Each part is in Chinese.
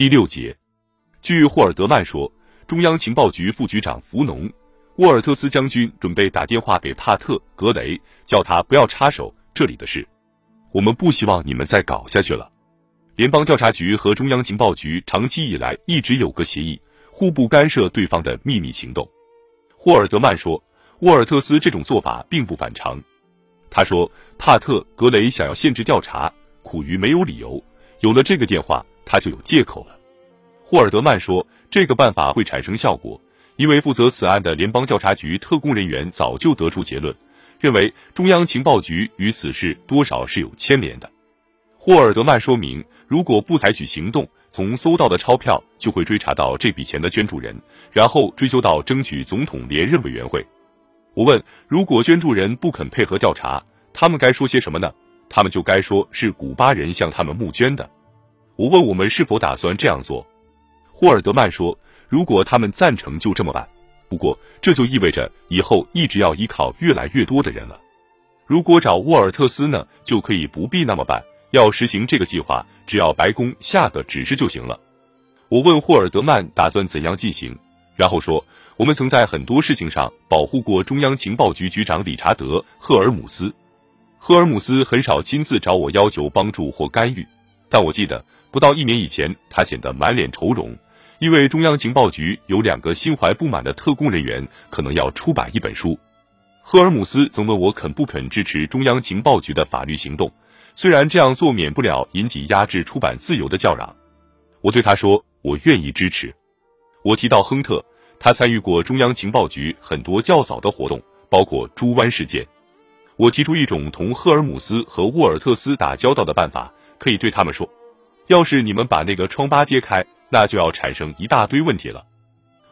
第六节，据霍尔德曼说，中央情报局副局长福农。沃尔特斯将军准备打电话给帕特·格雷，叫他不要插手这里的事。我们不希望你们再搞下去了。联邦调查局和中央情报局长期以来一直有个协议，互不干涉对方的秘密行动。霍尔德曼说，沃尔特斯这种做法并不反常。他说，帕特·格雷想要限制调查，苦于没有理由。有了这个电话，他就有借口了。霍尔德曼说，这个办法会产生效果。因为负责此案的联邦调查局特工人员早就得出结论，认为中央情报局与此事多少是有牵连的。霍尔德曼说明，如果不采取行动，从搜到的钞票就会追查到这笔钱的捐助人，然后追究到争取总统连任委员会。我问，如果捐助人不肯配合调查，他们该说些什么呢？他们就该说是古巴人向他们募捐的。我问我们是否打算这样做，霍尔德曼说。如果他们赞成就这么办，不过这就意味着以后一直要依靠越来越多的人了。如果找沃尔特斯呢，就可以不必那么办。要实行这个计划，只要白宫下个指示就行了。我问霍尔德曼打算怎样进行，然后说我们曾在很多事情上保护过中央情报局局长理查德·赫尔姆斯。赫尔姆斯很少亲自找我要求帮助或干预，但我记得不到一年以前，他显得满脸愁容。因为中央情报局有两个心怀不满的特工人员，可能要出版一本书。赫尔姆斯曾问我肯不肯支持中央情报局的法律行动，虽然这样做免不了引起压制出版自由的叫嚷。我对他说，我愿意支持。我提到亨特，他参与过中央情报局很多较早的活动，包括猪湾事件。我提出一种同赫尔姆斯和沃尔特斯打交道的办法，可以对他们说：要是你们把那个疮疤揭开。那就要产生一大堆问题了。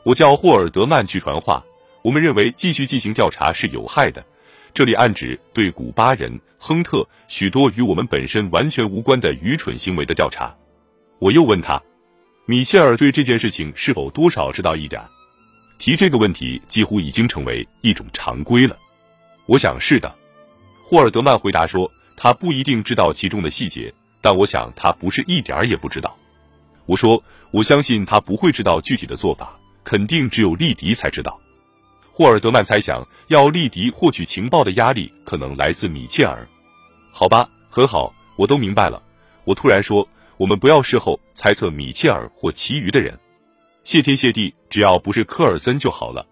我叫霍尔德曼去传话。我们认为继续进行调查是有害的。这里暗指对古巴人亨特许多与我们本身完全无关的愚蠢行为的调查。我又问他，米切尔对这件事情是否多少知道一点？提这个问题几乎已经成为一种常规了。我想是的。霍尔德曼回答说，他不一定知道其中的细节，但我想他不是一点儿也不知道。我说，我相信他不会知道具体的做法，肯定只有利迪才知道。霍尔德曼猜想，要利迪获取情报的压力可能来自米切尔。好吧，很好，我都明白了。我突然说，我们不要事后猜测米切尔或其余的人。谢天谢地，只要不是科尔森就好了。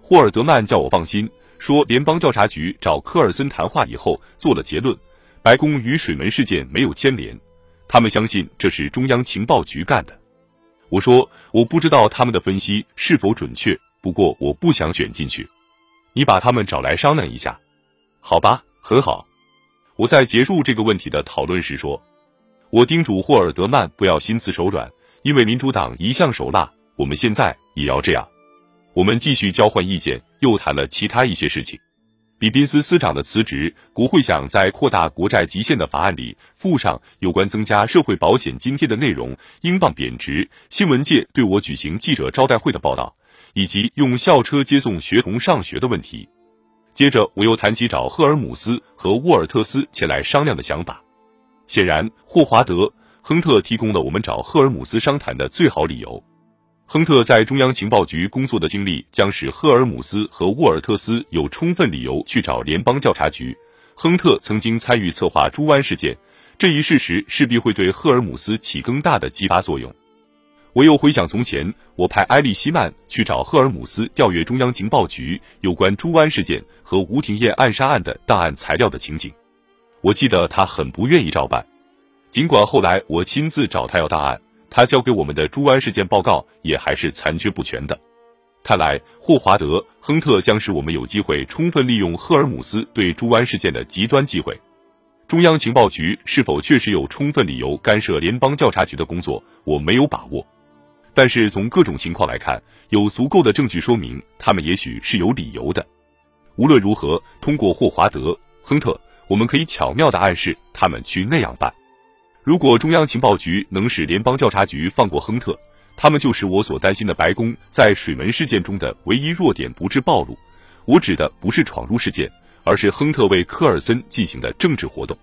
霍尔德曼叫我放心，说联邦调查局找科尔森谈话以后做了结论，白宫与水门事件没有牵连。他们相信这是中央情报局干的。我说我不知道他们的分析是否准确，不过我不想卷进去。你把他们找来商量一下，好吧？很好。我在结束这个问题的讨论时说，我叮嘱霍尔德曼不要心慈手软，因为民主党一向手辣，我们现在也要这样。我们继续交换意见，又谈了其他一些事情。比宾斯司长的辞职，国会想在扩大国债极限的法案里附上有关增加社会保险津贴的内容。英镑贬值，新闻界对我举行记者招待会的报道，以及用校车接送学童上学的问题。接着，我又谈起找赫尔姆斯和沃尔特斯前来商量的想法。显然，霍华德·亨特提供了我们找赫尔姆斯商谈的最好理由。亨特在中央情报局工作的经历将使赫尔姆斯和沃尔特斯有充分理由去找联邦调查局。亨特曾经参与策划猪湾事件，这一事实势必会对赫尔姆斯起更大的激发作用。我又回想从前，我派埃利希曼去找赫尔姆斯调阅中央情报局有关猪湾事件和吴廷艳暗杀案的档案材料的情景。我记得他很不愿意照办，尽管后来我亲自找他要档案。他交给我们的朱安事件报告也还是残缺不全的。看来霍华德·亨特将使我们有机会充分利用赫尔姆斯对朱安事件的极端忌讳。中央情报局是否确实有充分理由干涉联邦调查局的工作，我没有把握。但是从各种情况来看，有足够的证据说明他们也许是有理由的。无论如何，通过霍华德·亨特，我们可以巧妙地暗示他们去那样办。如果中央情报局能使联邦调查局放过亨特，他们就是我所担心的白宫在水门事件中的唯一弱点不致暴露。我指的不是闯入事件，而是亨特为科尔森进行的政治活动。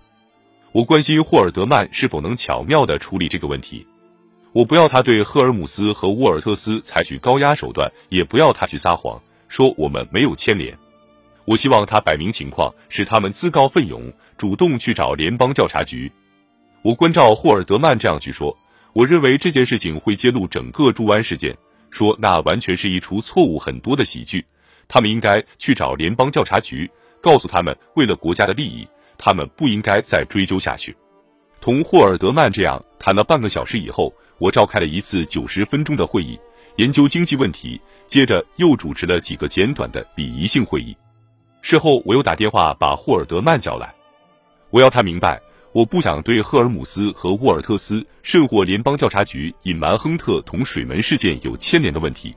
我关心霍尔德曼是否能巧妙地处理这个问题。我不要他对赫尔姆斯和沃尔特斯采取高压手段，也不要他去撒谎说我们没有牵连。我希望他摆明情况，使他们自告奋勇，主动去找联邦调查局。我关照霍尔德曼这样去说：我认为这件事情会揭露整个猪湾事件，说那完全是一出错误很多的喜剧。他们应该去找联邦调查局，告诉他们，为了国家的利益，他们不应该再追究下去。同霍尔德曼这样谈了半个小时以后。我召开了一次九十分钟的会议，研究经济问题。接着又主持了几个简短的礼仪性会议。事后，我又打电话把霍尔德曼叫来，我要他明白，我不想对赫尔姆斯和沃尔特斯甚或联邦调查局隐瞒亨特同水门事件有牵连的问题。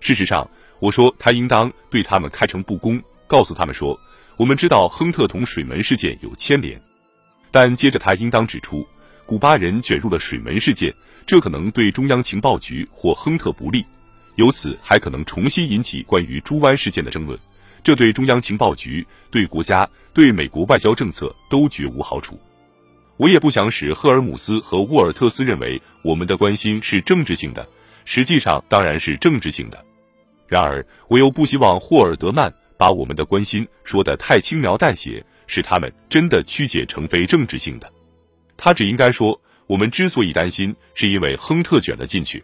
事实上，我说他应当对他们开诚布公，告诉他们说，我们知道亨特同水门事件有牵连，但接着他应当指出，古巴人卷入了水门事件。这可能对中央情报局或亨特不利，由此还可能重新引起关于猪湾事件的争论，这对中央情报局、对国家、对美国外交政策都绝无好处。我也不想使赫尔姆斯和沃尔特斯认为我们的关心是政治性的，实际上当然是政治性的。然而，我又不希望霍尔德曼把我们的关心说得太轻描淡写，使他们真的曲解成非政治性的。他只应该说。我们之所以担心，是因为亨特卷了进去。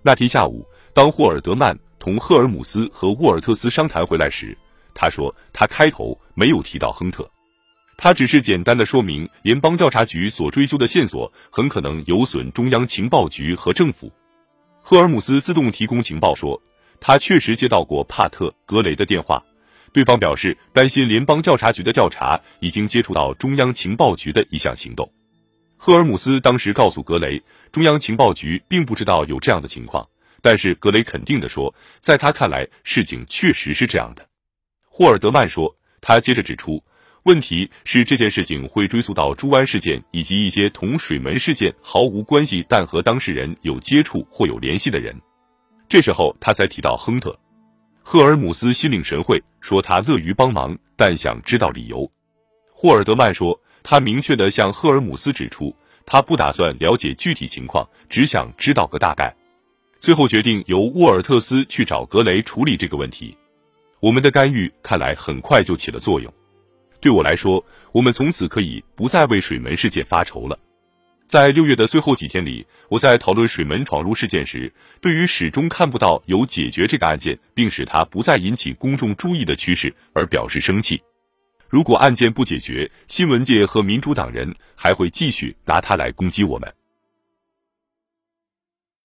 那天下午，当霍尔德曼同赫尔姆斯和沃尔特斯商谈回来时，他说他开头没有提到亨特，他只是简单的说明联邦调查局所追究的线索很可能有损中央情报局和政府。赫尔姆斯自动提供情报说，他确实接到过帕特格雷的电话，对方表示担心联邦调查局的调查已经接触到中央情报局的一项行动。赫尔姆斯当时告诉格雷，中央情报局并不知道有这样的情况，但是格雷肯定地说，在他看来，事情确实是这样的。霍尔德曼说，他接着指出，问题是这件事情会追溯到朱湾事件以及一些同水门事件毫无关系但和当事人有接触或有联系的人。这时候他才提到亨特。赫尔姆斯心领神会，说他乐于帮忙，但想知道理由。霍尔德曼说。他明确地向赫尔姆斯指出，他不打算了解具体情况，只想知道个大概。最后决定由沃尔特斯去找格雷处理这个问题。我们的干预看来很快就起了作用。对我来说，我们从此可以不再为水门事件发愁了。在六月的最后几天里，我在讨论水门闯入事件时，对于始终看不到有解决这个案件，并使它不再引起公众注意的趋势而表示生气。如果案件不解决，新闻界和民主党人还会继续拿它来攻击我们。